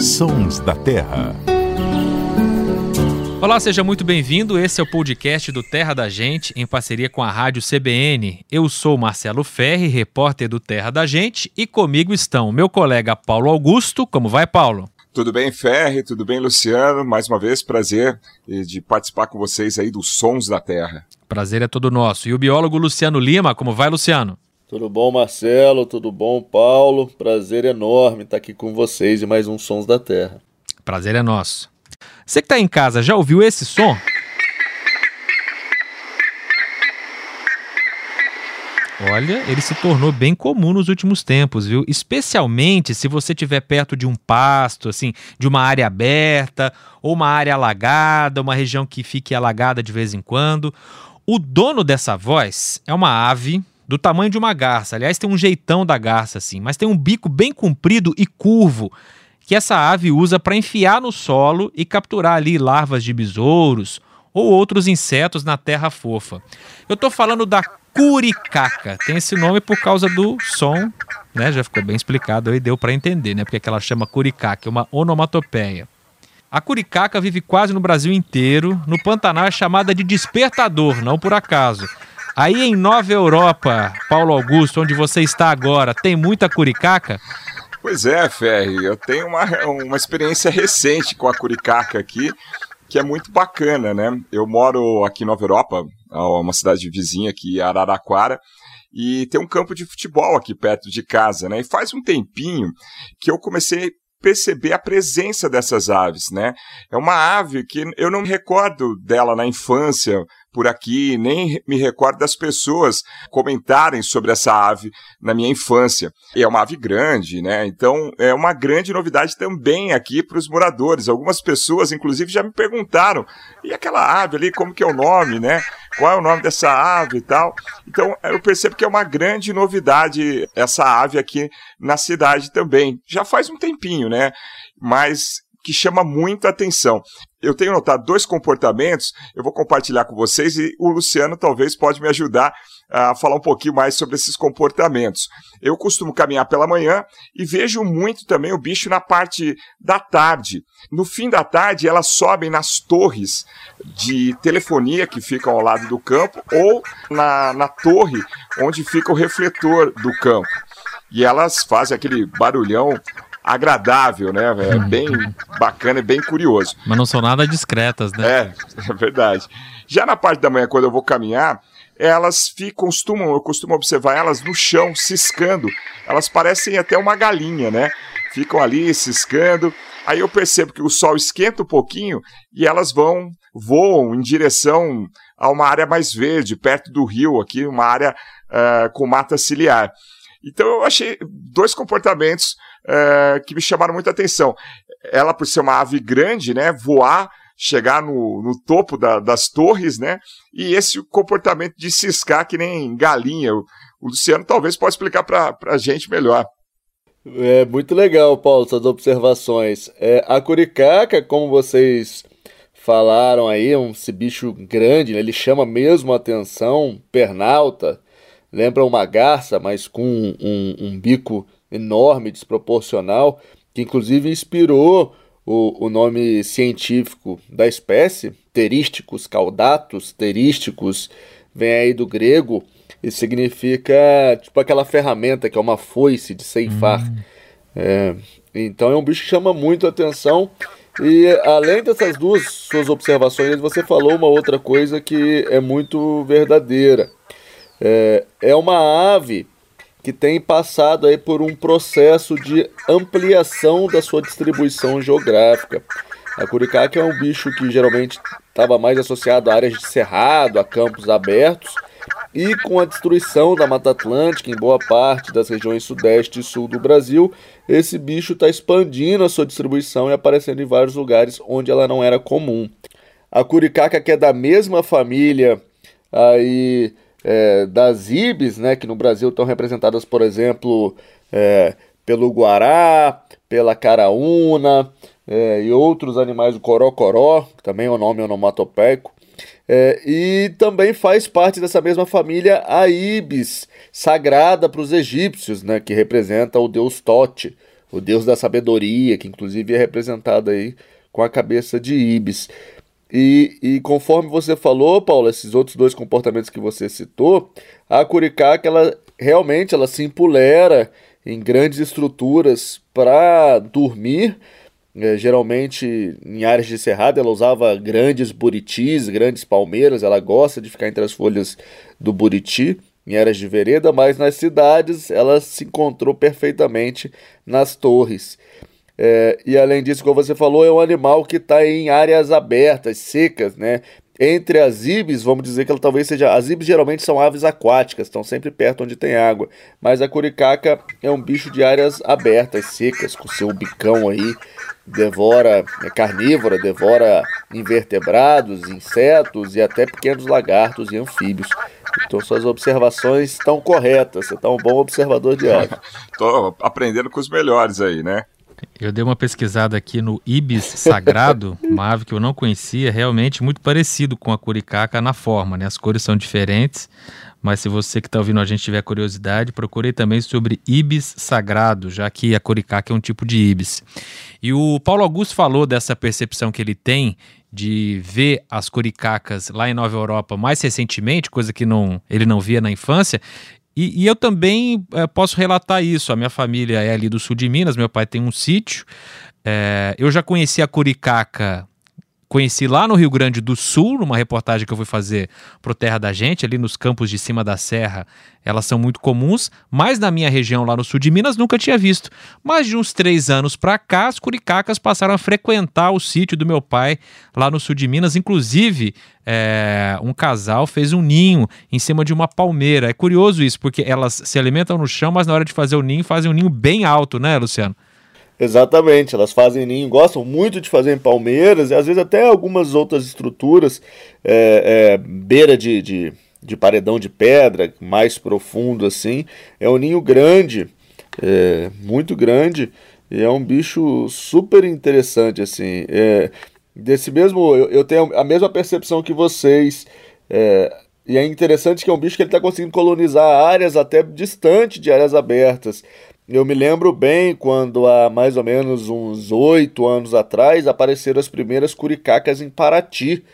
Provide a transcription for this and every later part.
Sons da Terra. Olá, seja muito bem-vindo. Esse é o podcast do Terra da Gente, em parceria com a Rádio CBN. Eu sou Marcelo Ferri, repórter do Terra da Gente, e comigo estão meu colega Paulo Augusto. Como vai, Paulo? Tudo bem, Ferri? Tudo bem, Luciano? Mais uma vez, prazer de participar com vocês aí dos Sons da Terra. Prazer é todo nosso. E o biólogo Luciano Lima, como vai, Luciano? Tudo bom, Marcelo? Tudo bom, Paulo? Prazer enorme estar aqui com vocês e mais um Sons da Terra. Prazer é nosso. Você que está em casa, já ouviu esse som? Olha, ele se tornou bem comum nos últimos tempos, viu? Especialmente se você estiver perto de um pasto, assim, de uma área aberta, ou uma área alagada, uma região que fique alagada de vez em quando. O dono dessa voz é uma ave do tamanho de uma garça. Aliás, tem um jeitão da garça, assim, mas tem um bico bem comprido e curvo que essa ave usa para enfiar no solo e capturar ali larvas de besouros ou outros insetos na terra fofa. Eu estou falando da curicaca. Tem esse nome por causa do som, né? Já ficou bem explicado aí, deu para entender, né? Porque que ela chama curicaca, é uma onomatopeia. A curicaca vive quase no Brasil inteiro. No Pantanal é chamada de despertador, não por acaso. Aí em Nova Europa, Paulo Augusto, onde você está agora, tem muita curicaca? Pois é, Ferri, eu tenho uma, uma experiência recente com a curicaca aqui, que é muito bacana, né? Eu moro aqui em Nova Europa, uma cidade vizinha aqui, Araraquara, e tem um campo de futebol aqui perto de casa, né? E faz um tempinho que eu comecei a perceber a presença dessas aves, né? É uma ave que eu não me recordo dela na infância, por aqui, nem me recordo das pessoas comentarem sobre essa ave na minha infância. É uma ave grande, né? Então é uma grande novidade também aqui para os moradores. Algumas pessoas, inclusive, já me perguntaram: e aquela ave ali, como que é o nome, né? Qual é o nome dessa ave e tal? Então eu percebo que é uma grande novidade essa ave aqui na cidade também. Já faz um tempinho, né? Mas que chama muita atenção. Eu tenho notado dois comportamentos, eu vou compartilhar com vocês e o Luciano talvez pode me ajudar a falar um pouquinho mais sobre esses comportamentos. Eu costumo caminhar pela manhã e vejo muito também o bicho na parte da tarde. No fim da tarde, elas sobem nas torres de telefonia que ficam ao lado do campo ou na, na torre onde fica o refletor do campo. E elas fazem aquele barulhão agradável, né? É bem bacana e bem curioso. Mas não são nada discretas, né? É, é verdade. Já na parte da manhã, quando eu vou caminhar, elas ficam, costumam, eu costumo observar elas no chão, ciscando. Elas parecem até uma galinha, né? Ficam ali ciscando. Aí eu percebo que o sol esquenta um pouquinho e elas vão, voam em direção a uma área mais verde, perto do rio aqui, uma área uh, com mata ciliar. Então eu achei dois comportamentos uh, que me chamaram muita atenção. Ela, por ser uma ave grande, né, voar, chegar no, no topo da, das torres, né, e esse comportamento de ciscar que nem galinha. O, o Luciano talvez possa explicar para a gente melhor. É muito legal, Paulo, essas observações. É, a curicaca, como vocês falaram aí, é um, esse bicho grande, né, ele chama mesmo a atenção, pernalta, lembra uma garça, mas com um, um, um bico enorme, desproporcional, que inclusive inspirou o, o nome científico da espécie, terísticos caudatus, terísticos, vem aí do grego e significa tipo aquela ferramenta que é uma foice de ceifar. Hum. É, então é um bicho que chama muito atenção. E além dessas duas suas observações, você falou uma outra coisa que é muito verdadeira. É, é uma ave que tem passado aí por um processo de ampliação da sua distribuição geográfica. A curicaca é um bicho que geralmente estava mais associado a áreas de cerrado, a campos abertos, e com a destruição da Mata Atlântica em boa parte das regiões sudeste e sul do Brasil, esse bicho está expandindo a sua distribuição e aparecendo em vários lugares onde ela não era comum. A curicaca, que é da mesma família aí é, das ibis, né, que no Brasil estão representadas, por exemplo, é, pelo guará, pela caraúna é, e outros animais, o corocoró, que também é um nome onomatopeico, é, e também faz parte dessa mesma família a ibis, sagrada para os egípcios, né, que representa o deus Tote, o deus da sabedoria, que inclusive é representado aí com a cabeça de Ibis. E, e, conforme você falou, Paulo, esses outros dois comportamentos que você citou, a curicaca ela realmente ela se empolera em grandes estruturas para dormir. É, geralmente em áreas de cerrado ela usava grandes buritis, grandes palmeiras, ela gosta de ficar entre as folhas do buriti em áreas de vereda, mas nas cidades ela se encontrou perfeitamente nas torres. É, e além disso, como você falou, é um animal que está em áreas abertas, secas, né? Entre as ibis, vamos dizer que ela talvez seja. As ibis geralmente são aves aquáticas, estão sempre perto onde tem água. Mas a curicaca é um bicho de áreas abertas, secas, com seu bicão aí. Devora, é carnívora, devora invertebrados, insetos e até pequenos lagartos e anfíbios. Então suas observações estão corretas. Você está um bom observador de ave. Estou aprendendo com os melhores aí, né? Eu dei uma pesquisada aqui no ibis sagrado, uma ave que eu não conhecia, realmente muito parecido com a curicaca na forma, né? As cores são diferentes, mas se você que está ouvindo a gente tiver curiosidade, procurei também sobre ibis sagrado, já que a curicaca é um tipo de ibis. E o Paulo Augusto falou dessa percepção que ele tem de ver as curicacas lá em Nova Europa mais recentemente, coisa que não, ele não via na infância, e, e eu também é, posso relatar isso. A minha família é ali do sul de Minas, meu pai tem um sítio. É, eu já conheci a Curicaca conheci lá no Rio Grande do Sul, numa reportagem que eu fui fazer pro Terra da Gente, ali nos campos de cima da serra, elas são muito comuns, mas na minha região lá no sul de Minas nunca tinha visto. Mas de uns três anos para cá, as curicacas passaram a frequentar o sítio do meu pai lá no sul de Minas, inclusive é, um casal fez um ninho em cima de uma palmeira. É curioso isso, porque elas se alimentam no chão, mas na hora de fazer o ninho fazem um ninho bem alto, né, Luciano? Exatamente, elas fazem ninho, gostam muito de fazer em palmeiras, e às vezes até algumas outras estruturas, é, é, beira de, de, de, paredão de pedra, mais profundo assim. É um ninho grande, é, muito grande, e é um bicho super interessante, assim. É, desse mesmo, eu, eu, tenho a mesma percepção que vocês. É, e é interessante que é um bicho que ele está conseguindo colonizar áreas até distante de áreas abertas. Eu me lembro bem quando há mais ou menos uns oito anos atrás apareceram as primeiras curicacas em Paraty,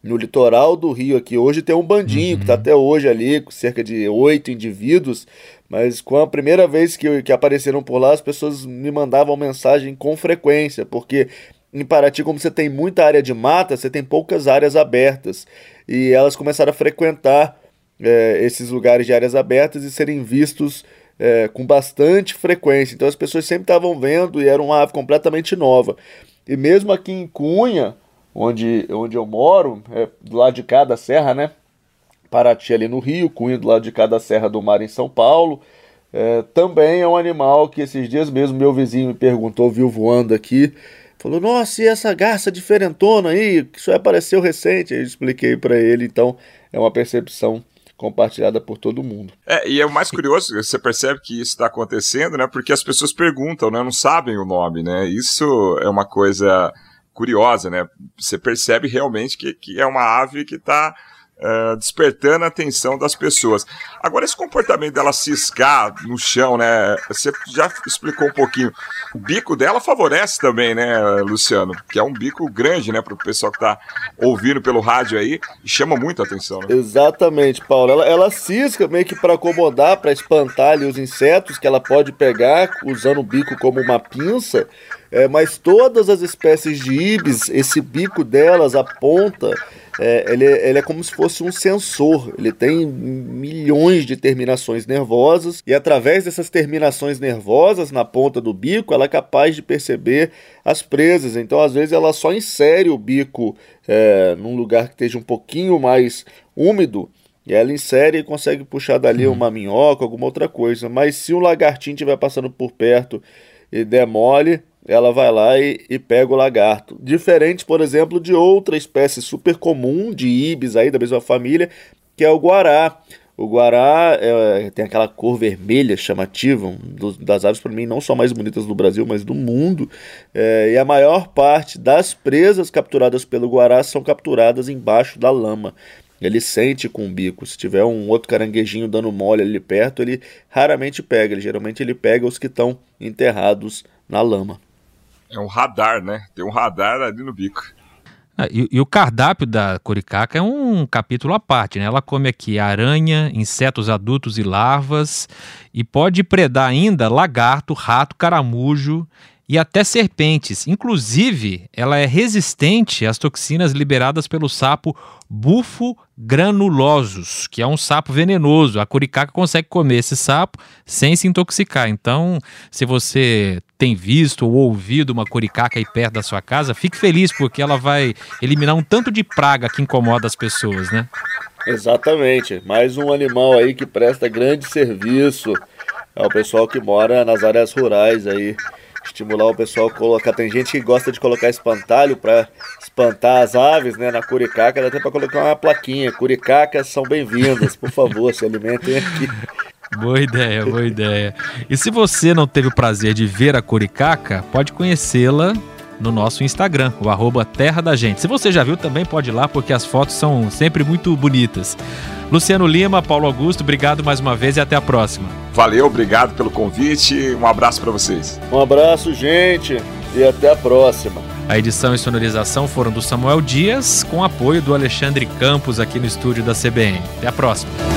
no litoral do Rio aqui. Hoje tem um bandinho uhum. que está até hoje ali, com cerca de oito indivíduos, mas com a primeira vez que, que apareceram por lá, as pessoas me mandavam mensagem com frequência, porque em Paraty, como você tem muita área de mata, você tem poucas áreas abertas. E elas começaram a frequentar é, esses lugares de áreas abertas e serem vistos é, com bastante frequência. Então as pessoas sempre estavam vendo e era uma ave completamente nova. E mesmo aqui em Cunha, onde, onde eu moro, é, do lado de cada serra, né? Paraty ali no Rio, Cunha do lado de cada serra do mar em São Paulo. É, também é um animal que esses dias mesmo meu vizinho me perguntou, viu voando aqui. Falou, nossa, e essa garça diferentona aí, que só apareceu recente? Aí eu expliquei para ele, então é uma percepção compartilhada por todo mundo. É, e é o mais curioso, você percebe que isso está acontecendo, né? Porque as pessoas perguntam, né? Não sabem o nome, né? Isso é uma coisa curiosa, né? Você percebe realmente que, que é uma ave que está Uh, despertando a atenção das pessoas. Agora, esse comportamento dela ciscar no chão, né? Você já explicou um pouquinho. O bico dela favorece também, né, Luciano? Que é um bico grande, né, para o pessoal que está ouvindo pelo rádio aí e chama muito a atenção, né? Exatamente, Paulo. Ela, ela cisca meio que para acomodar, para espantar ali os insetos que ela pode pegar usando o bico como uma pinça. É, mas todas as espécies de ibis, esse bico delas aponta é, ele, ele é como se fosse um sensor. Ele tem milhões de terminações nervosas e através dessas terminações nervosas na ponta do bico, ela é capaz de perceber as presas. Então, às vezes, ela só insere o bico é, num lugar que esteja um pouquinho mais úmido. E ela insere e consegue puxar dali uhum. uma minhoca, alguma outra coisa. Mas se um lagartinho estiver passando por perto e der mole, ela vai lá e, e, pega o lagarto. Diferente, por exemplo, de outra espécie super comum de ibis aí da mesma família, que é o guará. O guará é, tem aquela cor vermelha chamativa, um dos, das aves para mim não só mais bonitas do Brasil, mas do mundo. É, e a maior parte das presas capturadas pelo guará são capturadas embaixo da lama. Ele sente com o bico. Se tiver um outro caranguejinho dando mole ali perto, ele raramente pega. Ele, geralmente ele pega os que estão enterrados na lama. É um radar, né? Tem um radar ali no bico. Ah, e, e, o cardápio da coricaca é um capítulo à parte, né? Ela come aqui aranha, insetos adultos e larvas e pode predar ainda lagarto, rato, caramujo e até serpentes. Inclusive, ela é resistente às toxinas liberadas pelo sapo bufo granulosos, que é um sapo venenoso. A curicaca consegue comer esse sapo sem se intoxicar. Então, se você tem visto ou ouvido uma curicaca aí perto da sua casa, fique feliz porque ela vai eliminar um tanto de praga que incomoda as pessoas, né? Exatamente. Mais um animal aí que presta grande serviço ao pessoal que mora nas áreas rurais aí estimular o pessoal a colocar. Tem gente que gosta de colocar espantalho para espantar as aves, né? Na curicaca, dá até para colocar uma plaquinha. Curicacas são bem-vindas, por favor, se alimentem aqui. Boa ideia, boa ideia. E se você não teve o prazer de ver a curicaca, pode conhecê-la no nosso Instagram, o arroba Terra da Gente. Se você já viu, também pode ir lá, porque as fotos são sempre muito bonitas. Luciano Lima, Paulo Augusto, obrigado mais uma vez e até a próxima. Valeu, obrigado pelo convite. Um abraço para vocês. Um abraço, gente, e até a próxima. A edição e sonorização foram do Samuel Dias, com apoio do Alexandre Campos aqui no estúdio da CBN. Até a próxima.